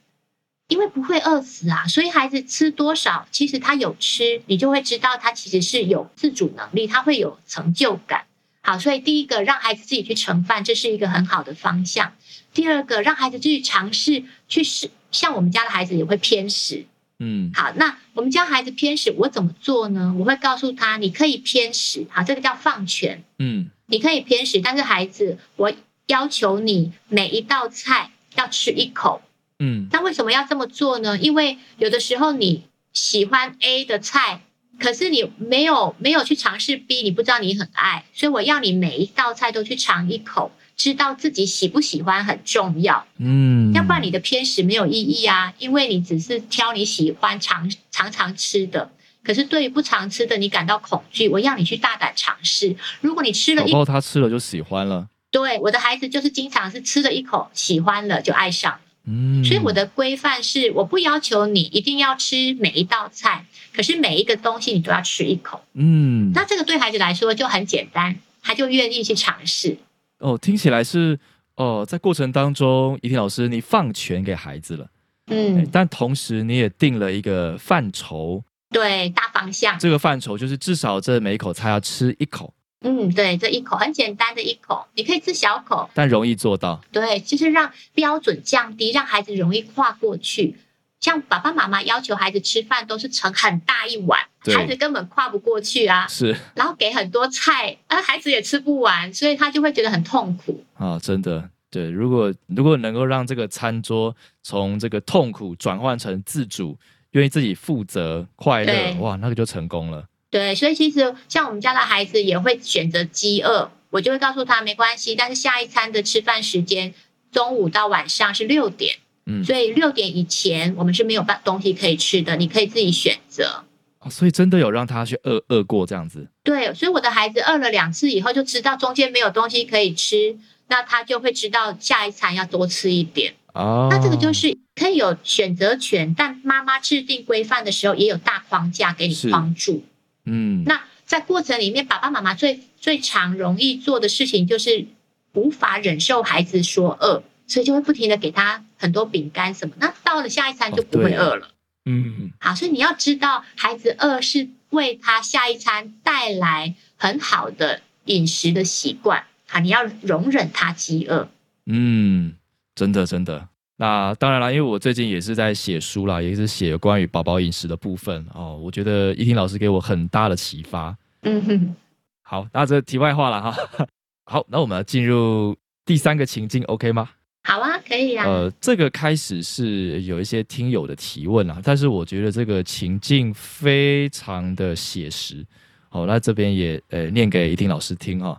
因为不会饿死啊。所以孩子吃多少，其实他有吃，你就会知道他其实是有自主能力，他会有成就感。好，所以第一个让孩子自己去盛饭，这是一个很好的方向。第二个，让孩子去尝试去试，像我们家的孩子也会偏食。嗯，好，那我们家孩子偏食，我怎么做呢？我会告诉他，你可以偏食，好，这个叫放权。嗯，你可以偏食，但是孩子我。要求你每一道菜要吃一口，嗯，那为什么要这么做呢？因为有的时候你喜欢 A 的菜，可是你没有没有去尝试 B，你不知道你很爱，所以我要你每一道菜都去尝一口，知道自己喜不喜欢很重要，嗯，要不然你的偏食没有意义啊，因为你只是挑你喜欢常常常吃的，可是对于不常吃的你感到恐惧，我要你去大胆尝试，如果你吃了，然后他吃了就喜欢了。对我的孩子就是经常是吃了一口喜欢了就爱上，嗯，所以我的规范是我不要求你一定要吃每一道菜，可是每一个东西你都要吃一口，嗯，那这个对孩子来说就很简单，他就愿意去尝试。哦，听起来是哦，在过程当中，怡婷老师你放权给孩子了，嗯，但同时你也定了一个范畴，对大方向，这个范畴就是至少这每一口菜要吃一口。嗯，对，这一口很简单的一口，你可以吃小口，但容易做到。对，就是让标准降低，让孩子容易跨过去。像爸爸妈妈要求孩子吃饭都是盛很大一碗，孩子根本跨不过去啊。是，然后给很多菜，而孩子也吃不完，所以他就会觉得很痛苦啊。真的，对，如果如果能够让这个餐桌从这个痛苦转换成自主，愿意自己负责、快乐，哇，那个就成功了。对，所以其实像我们家的孩子也会选择饥饿，我就会告诉他没关系，但是下一餐的吃饭时间中午到晚上是六点，嗯，所以六点以前我们是没有办东西可以吃的，你可以自己选择。哦，所以真的有让他去饿饿过这样子。对，所以我的孩子饿了两次以后就知道中间没有东西可以吃，那他就会知道下一餐要多吃一点。哦，那这个就是可以有选择权，但妈妈制定规范的时候也有大框架给你帮助。嗯，那在过程里面，爸爸妈妈最最常容易做的事情就是无法忍受孩子说饿，所以就会不停的给他很多饼干什么。那到了下一餐就不会饿了。嗯，好，所以你要知道，孩子饿是为他下一餐带来很好的饮食的习惯。好，你要容忍他饥饿。嗯，真的真的。那当然了，因为我最近也是在写书啦，也是写关于宝宝饮食的部分哦。我觉得依婷老师给我很大的启发。嗯哼，好，那这题外话了哈。好，那我们要进入第三个情境，OK 吗？好啊，可以啊。呃，这个开始是有一些听友的提问啊，但是我觉得这个情境非常的写实。好，那这边也呃念给依婷老师听哈。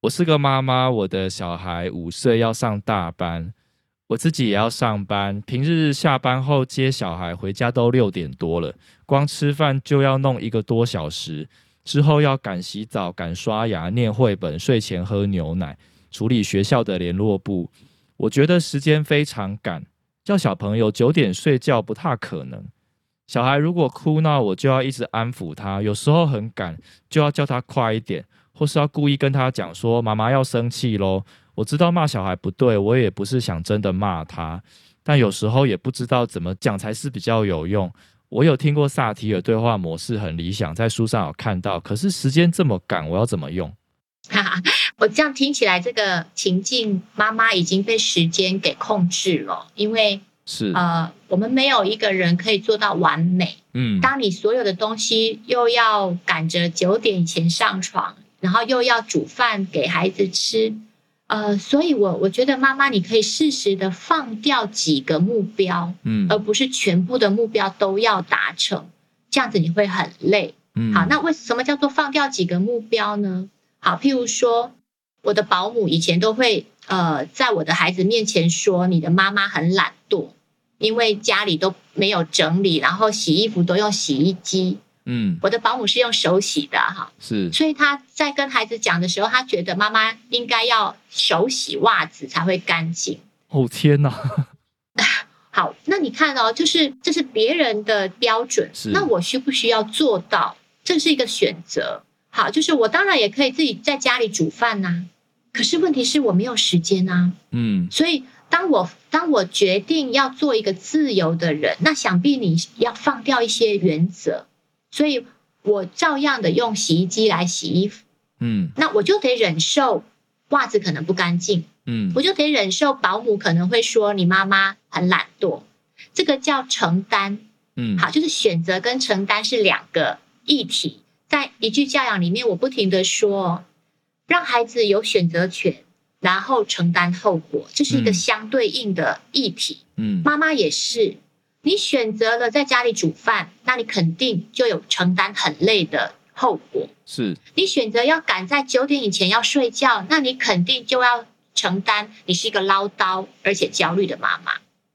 我是个妈妈，我的小孩五岁要上大班。我自己也要上班，平日下班后接小孩回家都六点多了，光吃饭就要弄一个多小时，之后要赶洗澡、赶刷牙、念绘本、睡前喝牛奶、处理学校的联络簿。我觉得时间非常赶，叫小朋友九点睡觉不太可能。小孩如果哭闹，我就要一直安抚他，有时候很赶，就要叫他快一点，或是要故意跟他讲说：“妈妈要生气喽。”我知道骂小孩不对，我也不是想真的骂他，但有时候也不知道怎么讲才是比较有用。我有听过萨提尔对话模式很理想，在书上有看到，可是时间这么赶，我要怎么用？我这样听起来，这个情境妈妈已经被时间给控制了，因为是呃，我们没有一个人可以做到完美。嗯，当你所有的东西又要赶着九点以前上床，然后又要煮饭给孩子吃。呃，所以，我我觉得妈妈，你可以适时的放掉几个目标，嗯，而不是全部的目标都要达成，这样子你会很累。嗯，好，那为什么叫做放掉几个目标呢？好，譬如说，我的保姆以前都会呃，在我的孩子面前说，你的妈妈很懒惰，因为家里都没有整理，然后洗衣服都用洗衣机。嗯，我的保姆是用手洗的哈，是，所以他在跟孩子讲的时候，他觉得妈妈应该要手洗袜子才会干净。哦天哪！好，那你看哦，就是这是别人的标准，那我需不需要做到？这是一个选择。好，就是我当然也可以自己在家里煮饭呐，可是问题是我没有时间呐。嗯，所以当我当我决定要做一个自由的人，那想必你要放掉一些原则。所以我照样的用洗衣机来洗衣服，嗯，那我就得忍受袜子可能不干净，嗯，我就得忍受保姆可能会说你妈妈很懒惰，这个叫承担，嗯，好，就是选择跟承担是两个议题，在一句教养里面，我不停的说，让孩子有选择权，然后承担后果，这是一个相对应的议题，嗯，妈妈也是。你选择了在家里煮饭，那你肯定就有承担很累的后果。是你选择要赶在九点以前要睡觉，那你肯定就要承担你是一个唠叨而且焦虑的妈妈。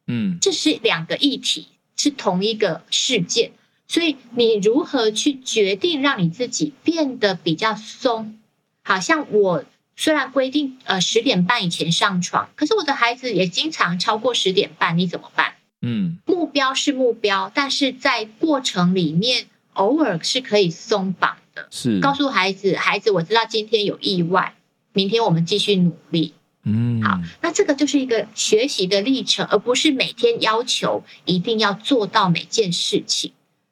嗯，这是两个议题，是同一个事件，所以你如何去决定让你自己变得比较松？好像我虽然规定呃十点半以前上床，可是我的孩子也经常超过十点半，你怎么办？嗯，目标是目标，但是在过程里面，偶尔是可以松绑的。是告诉孩子，孩子，我知道今天有意外，明天我们继续努力。嗯，好，那这个就是一个学习的历程，而不是每天要求一定要做到每件事情。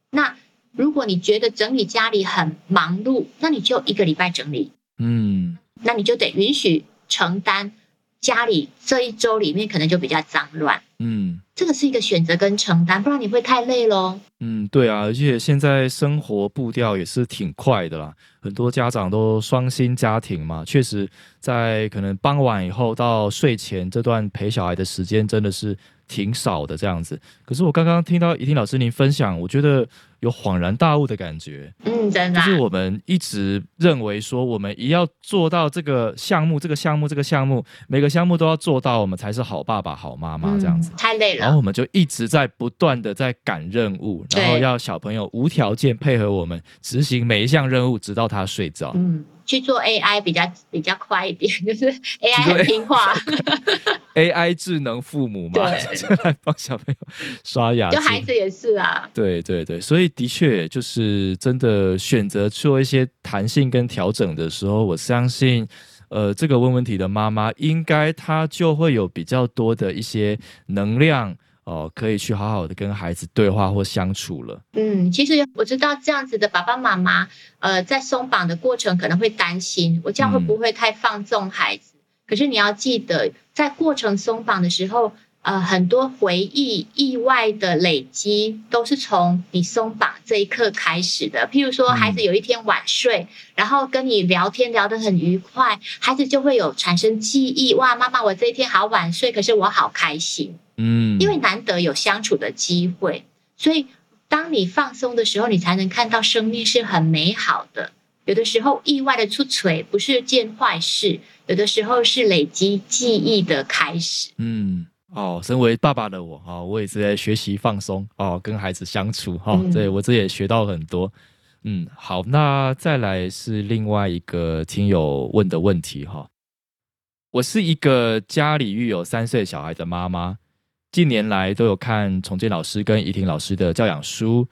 那如果你觉得整理家里很忙碌，那你就一个礼拜整理。嗯，那你就得允许承担家里这一周里面可能就比较脏乱。嗯。这个是一个选择跟承担，不然你会太累喽。嗯，对啊，而且现在生活步调也是挺快的啦，很多家长都双薪家庭嘛，确实在可能傍晚以后到睡前这段陪小孩的时间真的是挺少的这样子。可是我刚刚听到怡婷老师您分享，我觉得。有恍然大悟的感觉，嗯，真的，就是我们一直认为说，我们一要做到这个项目，这个项目，这个项目，每个项目都要做到，我们才是好爸爸、好妈妈这样子。太累了，然后我们就一直在不断的在赶任务，然后要小朋友无条件配合我们执行每一项任务，直到他睡着。嗯。去做 AI 比较比较快一点，就是 AI 很听话。AI 智能父母嘛，就来帮小朋友刷牙。就孩子也是啊。对对对，所以的确就是真的选择做一些弹性跟调整的时候，我相信，呃，这个问问题的妈妈应该她就会有比较多的一些能量。哦，可以去好好的跟孩子对话或相处了。嗯，其实我知道这样子的爸爸妈妈，呃，在松绑的过程可能会担心，我这样会不会太放纵孩子？可是你要记得，在过程松绑的时候，呃，很多回忆、意外的累积，都是从你松绑这一刻开始的。譬如说，孩子有一天晚睡，然后跟你聊天聊得很愉快，孩子就会有产生记忆。哇，妈妈，我这一天好晚睡，可是我好开心。嗯，因为难得有相处的机会，所以当你放松的时候，你才能看到生命是很美好的。有的时候意外的出锤不是件坏事，有的时候是累积记忆的开始。嗯，哦，身为爸爸的我哦，我也是在学习放松哦，跟孩子相处哈，对我这也学到很多。嗯，好，那再来是另外一个听友问的问题哈，我是一个家里育有三岁小孩的妈妈。近年来都有看重建老师跟怡婷老师的教养书，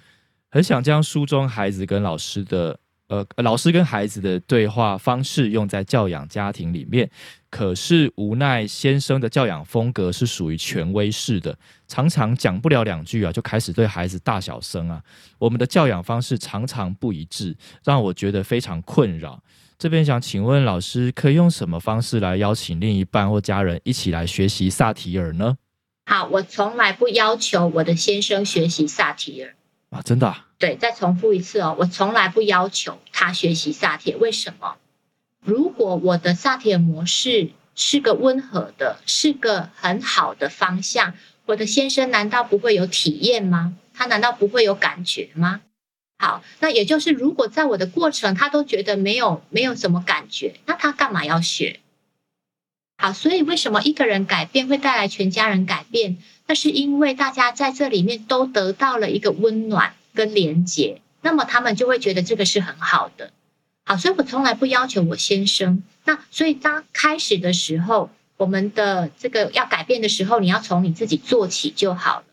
很想将书中孩子跟老师的呃老师跟孩子的对话方式用在教养家庭里面，可是无奈先生的教养风格是属于权威式的，常常讲不了两句啊就开始对孩子大小声啊，我们的教养方式常常不一致，让我觉得非常困扰。这边想请问老师，可以用什么方式来邀请另一半或家人一起来学习萨提尔呢？好，我从来不要求我的先生学习萨提尔啊，真的？对，再重复一次哦，我从来不要求他学习萨提尔。为什么？如果我的萨提尔模式是个温和的，是个很好的方向，我的先生难道不会有体验吗？他难道不会有感觉吗？好，那也就是如果在我的过程他都觉得没有没有什么感觉，那他干嘛要学？好，所以为什么一个人改变会带来全家人改变？那是因为大家在这里面都得到了一个温暖跟连接，那么他们就会觉得这个是很好的。好，所以我从来不要求我先生。那所以当开始的时候，我们的这个要改变的时候，你要从你自己做起就好了。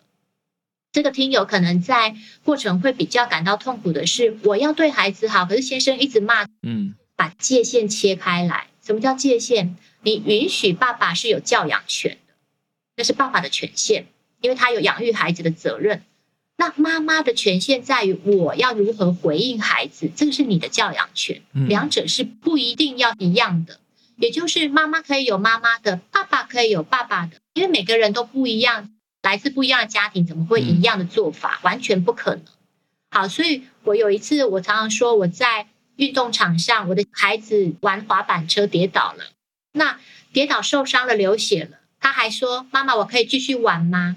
这个听友可能在过程会比较感到痛苦的是，我要对孩子好，可是先生一直骂，嗯，把界限切开来。什么叫界限？你允许爸爸是有教养权的，那是爸爸的权限，因为他有养育孩子的责任。那妈妈的权限在于我要如何回应孩子，这个是你的教养权，两者是不一定要一样的。也就是妈妈可以有妈妈的，爸爸可以有爸爸的，因为每个人都不一样。来自不一样的家庭，怎么会一样的做法？完全不可能。好，所以我有一次，我常常说我在运动场上，我的孩子玩滑板车跌倒了，那跌倒受伤了，流血了，他还说：“妈妈，我可以继续玩吗？”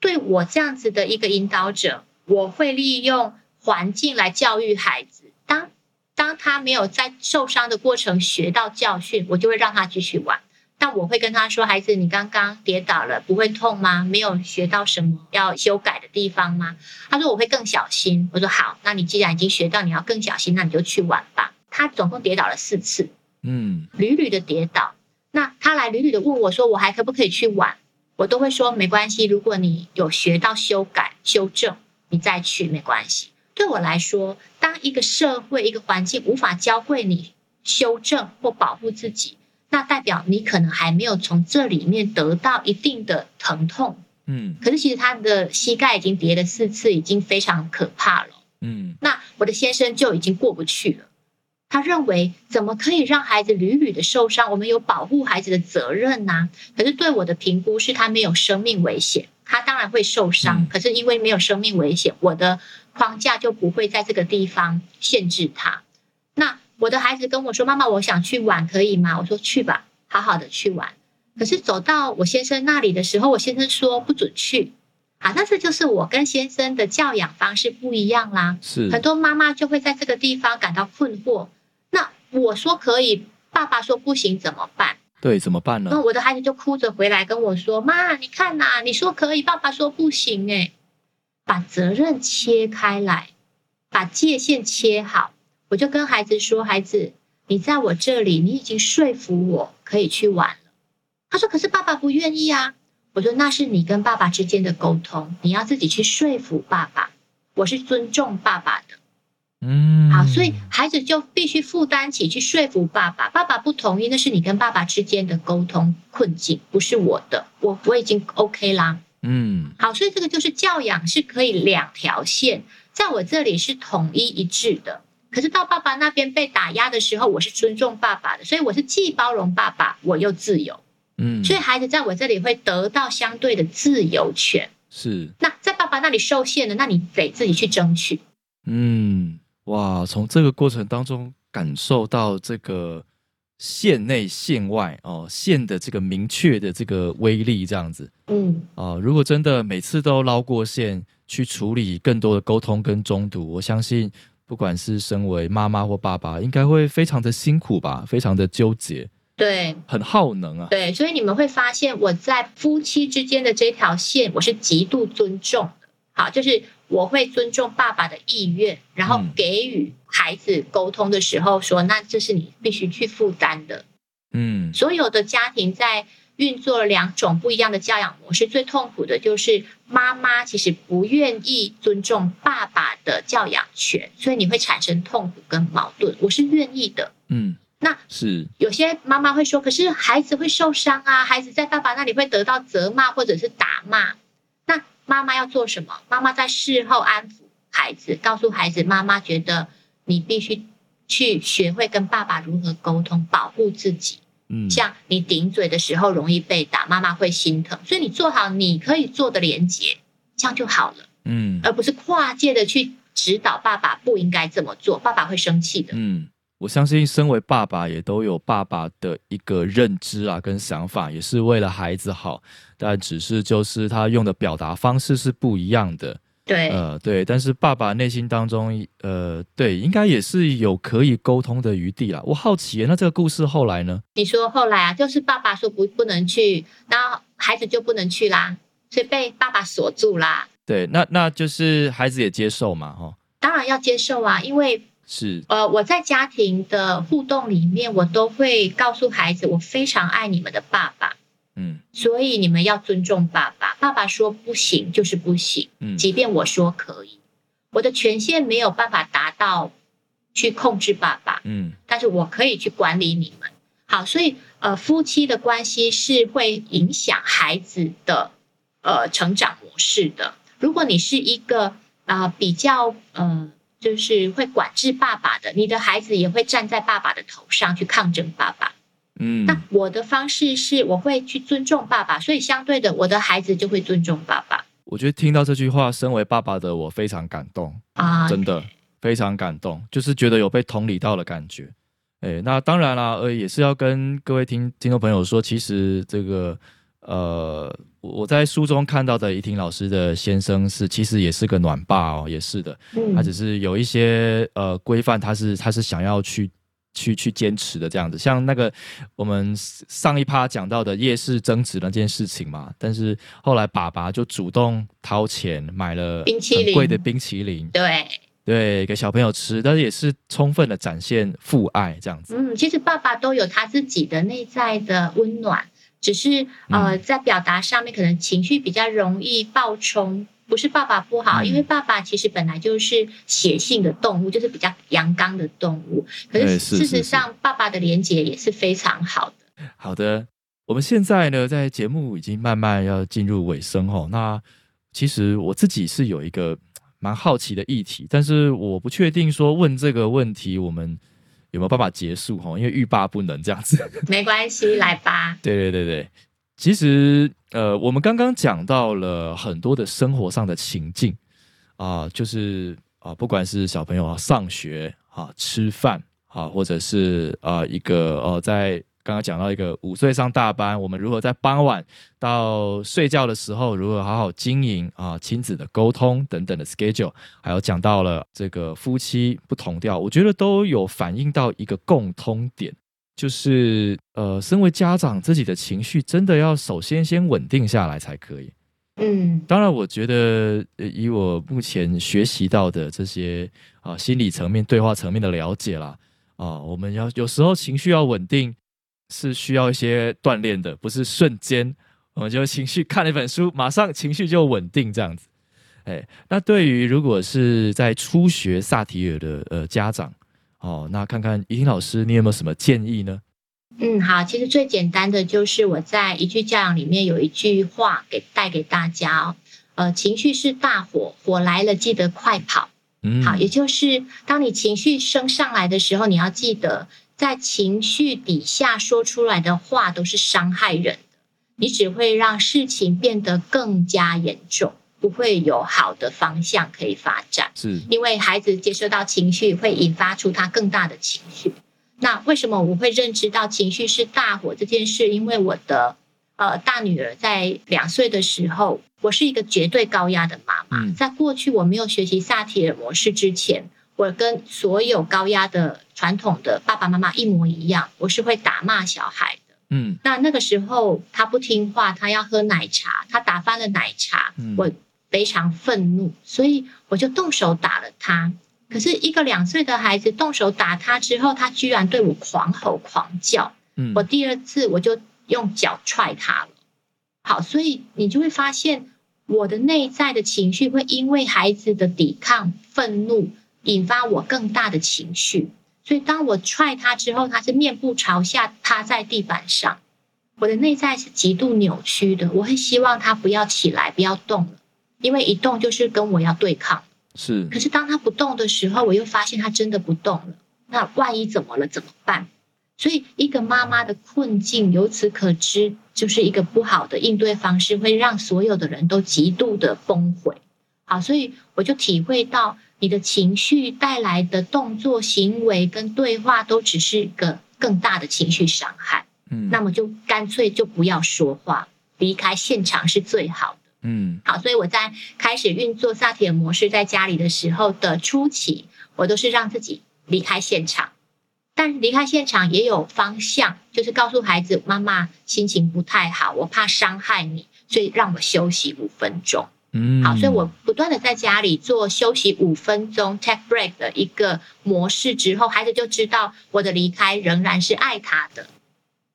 对我这样子的一个引导者，我会利用环境来教育孩子。当当他没有在受伤的过程学到教训，我就会让他继续玩。但我会跟他说：“孩子，你刚刚跌倒了，不会痛吗？没有学到什么要修改的地方吗？”他说：“我会更小心。”我说：“好，那你既然已经学到你要更小心，那你就去玩吧。”他总共跌倒了四次，嗯，屡屡的跌倒。那他来屡屡的问我说：“我还可不可以去玩？”我都会说：“没关系，如果你有学到修改、修正，你再去没关系。”对我来说，当一个社会、一个环境无法教会你修正或保护自己。那代表你可能还没有从这里面得到一定的疼痛，嗯，可是其实他的膝盖已经跌了四次，已经非常可怕了，嗯。那我的先生就已经过不去了，他认为怎么可以让孩子屡屡的受伤？我们有保护孩子的责任呐。可是对我的评估是他没有生命危险，他当然会受伤，可是因为没有生命危险，我的框架就不会在这个地方限制他。那。我的孩子跟我说：“妈妈，我想去玩，可以吗？”我说：“去吧，好好的去玩。”可是走到我先生那里的时候，我先生说不准去。啊，那这就是我跟先生的教养方式不一样啦。是很多妈妈就会在这个地方感到困惑。那我说可以，爸爸说不行，怎么办？对，怎么办呢？那我的孩子就哭着回来跟我说：“妈，你看呐，你说可以，爸爸说不行。”哎，把责任切开来，把界限切好。我就跟孩子说：“孩子，你在我这里，你已经说服我可以去玩了。”他说：“可是爸爸不愿意啊。”我说：“那是你跟爸爸之间的沟通，你要自己去说服爸爸。我是尊重爸爸的。”嗯，好，所以孩子就必须负担起去说服爸爸。爸爸不同意，那是你跟爸爸之间的沟通困境，不是我的。我我已经 OK 啦。嗯，好，所以这个就是教养是可以两条线，在我这里是统一一致的。可是到爸爸那边被打压的时候，我是尊重爸爸的，所以我是既包容爸爸，我又自由。嗯，所以孩子在我这里会得到相对的自由权。是。那在爸爸那里受限的，那你得自己去争取。嗯，哇，从这个过程当中感受到这个线内线外哦线的这个明确的这个威力，这样子。嗯。啊，如果真的每次都捞过线去处理更多的沟通跟中毒，我相信。不管是身为妈妈或爸爸，应该会非常的辛苦吧，非常的纠结，对，很耗能啊。对，所以你们会发现，我在夫妻之间的这条线，我是极度尊重的。好，就是我会尊重爸爸的意愿，然后给予孩子沟通的时候说，那这是你必须去负担的。嗯，所有的家庭在。运作两种不一样的教养模式，最痛苦的就是妈妈其实不愿意尊重爸爸的教养权，所以你会产生痛苦跟矛盾。我是愿意的，嗯，那是有些妈妈会说，可是孩子会受伤啊，孩子在爸爸那里会得到责骂或者是打骂，那妈妈要做什么？妈妈在事后安抚孩子，告诉孩子，妈妈觉得你必须去学会跟爸爸如何沟通，保护自己。嗯像你顶嘴的时候容易被打，妈妈会心疼，所以你做好你可以做的连接，这样就好了。嗯，而不是跨界的去指导爸爸不应该这么做，爸爸会生气的。嗯，我相信身为爸爸也都有爸爸的一个认知啊，跟想法，也是为了孩子好，但只是就是他用的表达方式是不一样的。对，呃，对，但是爸爸内心当中，呃，对，应该也是有可以沟通的余地啦。我好奇，那这个故事后来呢？你说后来啊，就是爸爸说不不能去，然后孩子就不能去啦，所以被爸爸锁住啦。对，那那就是孩子也接受嘛，哈。当然要接受啊，因为是呃，我在家庭的互动里面，我都会告诉孩子，我非常爱你们的爸爸。嗯，所以你们要尊重爸爸。爸爸说不行就是不行，嗯，即便我说可以，我的权限没有办法达到去控制爸爸，嗯，但是我可以去管理你们。好，所以呃，夫妻的关系是会影响孩子的呃成长模式的。如果你是一个啊比较呃就是会管制爸爸的，你的孩子也会站在爸爸的头上去抗争爸爸。嗯，那我的方式是我会去尊重爸爸，所以相对的，我的孩子就会尊重爸爸。我觉得听到这句话，身为爸爸的我非常感动啊，真的非常感动，就是觉得有被同理到的感觉。哎，那当然啦，呃，也是要跟各位听听众朋友说，其实这个呃，我在书中看到的怡婷老师的先生是，其实也是个暖爸哦，也是的，他只是有一些呃规范，他是他是想要去。去去坚持的这样子，像那个我们上一趴讲到的夜市增值那件事情嘛，但是后来爸爸就主动掏钱买了冰淇淋贵的冰淇淋，对对，给小朋友吃，但是也是充分的展现父爱这样子。嗯，其实爸爸都有他自己的内在的温暖，只是呃在表达上面可能情绪比较容易爆冲。不是爸爸不好，因为爸爸其实本来就是血性的动物，就是比较阳刚的动物。可是事实上，爸爸的连接也是非常好的。好的，我们现在呢，在节目已经慢慢要进入尾声哦。那其实我自己是有一个蛮好奇的议题，但是我不确定说问这个问题我们有没有办法结束哈，因为欲罢不能这样子。没关系，来吧。对对对对。其实，呃，我们刚刚讲到了很多的生活上的情境啊，就是啊，不管是小朋友啊上学啊、吃饭啊，或者是啊一个呃，在刚刚讲到一个五岁上大班，我们如何在傍晚到睡觉的时候，如何好好经营啊亲子的沟通等等的 schedule，还有讲到了这个夫妻不同调，我觉得都有反映到一个共通点。就是呃，身为家长，自己的情绪真的要首先先稳定下来才可以。嗯，当然，我觉得以我目前学习到的这些啊心理层面、对话层面的了解啦，啊，我们要有时候情绪要稳定是需要一些锻炼的，不是瞬间我们就情绪看了一本书，马上情绪就稳定这样子。哎，那对于如果是在初学萨提尔的呃家长。哦，那看看怡婷老师，你有没有什么建议呢？嗯，好，其实最简单的就是我在一句教养里面有一句话给带给大家哦，呃，情绪是大火，火来了记得快跑。嗯，好，也就是当你情绪升上来的时候，你要记得在情绪底下说出来的话都是伤害人的，你只会让事情变得更加严重。不会有好的方向可以发展，是因为孩子接收到情绪会引发出他更大的情绪。那为什么我会认知到情绪是大火这件事？因为我的呃大女儿在两岁的时候，我是一个绝对高压的妈妈。在过去我没有学习萨提尔模式之前，我跟所有高压的传统的爸爸妈妈一模一样，我是会打骂小孩的。嗯，那那个时候他不听话，他要喝奶茶，他打翻了奶茶，我。非常愤怒，所以我就动手打了他。可是，一个两岁的孩子动手打他之后，他居然对我狂吼狂叫。嗯，我第二次我就用脚踹他了。好，所以你就会发现，我的内在的情绪会因为孩子的抵抗、愤怒，引发我更大的情绪。所以，当我踹他之后，他是面部朝下趴在地板上，我的内在是极度扭曲的。我会希望他不要起来，不要动了。因为一动就是跟我要对抗，是。可是当他不动的时候，我又发现他真的不动了。那万一怎么了？怎么办？所以一个妈妈的困境，由此可知，就是一个不好的应对方式，会让所有的人都极度的崩溃。好，所以我就体会到，你的情绪带来的动作、行为跟对话，都只是个更大的情绪伤害。嗯，那么就干脆就不要说话，离开现场是最好的。嗯，好，所以我在开始运作萨提尔模式在家里的时候的初期，我都是让自己离开现场，但离开现场也有方向，就是告诉孩子，妈妈心情不太好，我怕伤害你，所以让我休息五分钟。嗯，好，所以我不断的在家里做休息五分钟 take break 的一个模式之后，孩子就知道我的离开仍然是爱他的，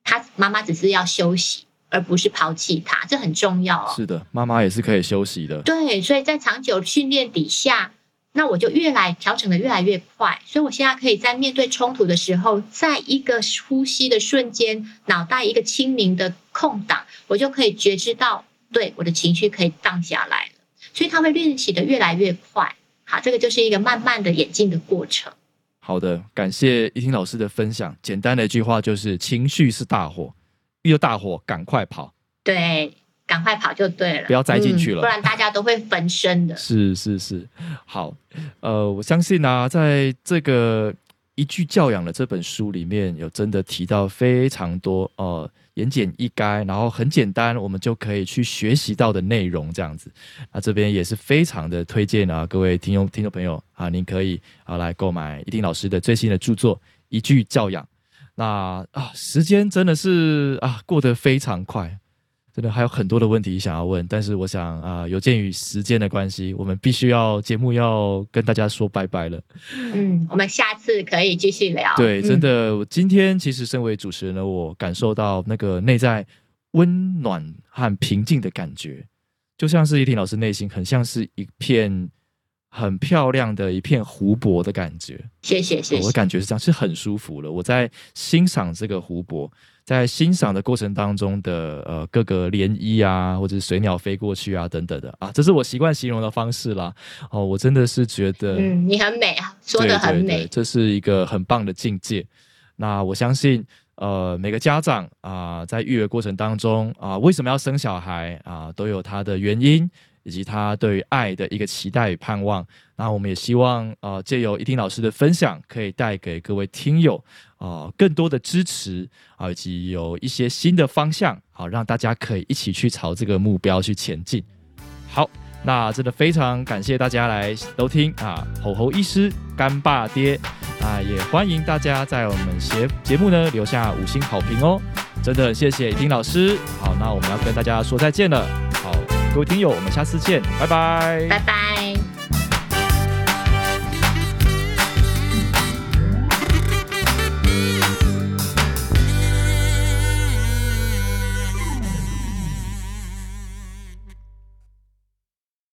他妈妈只是要休息，而不是抛弃他，这很重要哦。是的，妈妈也是可以休息的。对，所以在长久训练底下，那我就越来调整的越来越快，所以我现在可以在面对冲突的时候，在一个呼吸的瞬间，脑袋一个清明的空档，我就可以觉知到。对我的情绪可以荡下来了，所以他会练习的越来越快。好，这个就是一个慢慢的演进的过程。好的，感谢一听老师的分享。简单的一句话就是：情绪是大火，遇到大火赶快跑。对，赶快跑就对了，不要栽进去了，不然大家都会焚身的。是是是，好，呃，我相信啊，在这个一句教养的这本书里面有真的提到非常多呃。言简意赅，然后很简单，我们就可以去学习到的内容，这样子。那这边也是非常的推荐啊，各位听众听众朋友啊，您可以啊来购买一丁老师的最新的著作《一句教养》。那啊，时间真的是啊过得非常快。真的还有很多的问题想要问，但是我想啊，有鉴于时间的关系，我们必须要节目要跟大家说拜拜了。嗯，我们下次可以继续聊。对，真的，今天其实身为主持人的我，感受到那个内在温暖和平静的感觉，就像是依婷老师内心很像是一片很漂亮的一片湖泊的感觉。谢谢，谢谢。我感觉是这样，是很舒服了。我在欣赏这个湖泊。在欣赏的过程当中的呃各个涟漪啊，或者是水鸟飞过去啊等等的啊，这是我习惯形容的方式啦。哦，我真的是觉得，嗯，你很美啊，说的很美，这是一个很棒的境界。那我相信，呃，每个家长啊，在育儿过程当中啊，为什么要生小孩啊，都有他的原因。以及他对于爱的一个期待与盼望，那我们也希望呃借由一听老师的分享，可以带给各位听友啊更多的支持啊，以及有一些新的方向，好让大家可以一起去朝这个目标去前进。好，那真的非常感谢大家来收听啊，吼吼医师干爸爹啊，也欢迎大家在我们节节目呢留下五星好评哦，真的很谢谢丁老师。好，那我们要跟大家说再见了。好。各位听友，我们下次见，拜拜，拜拜。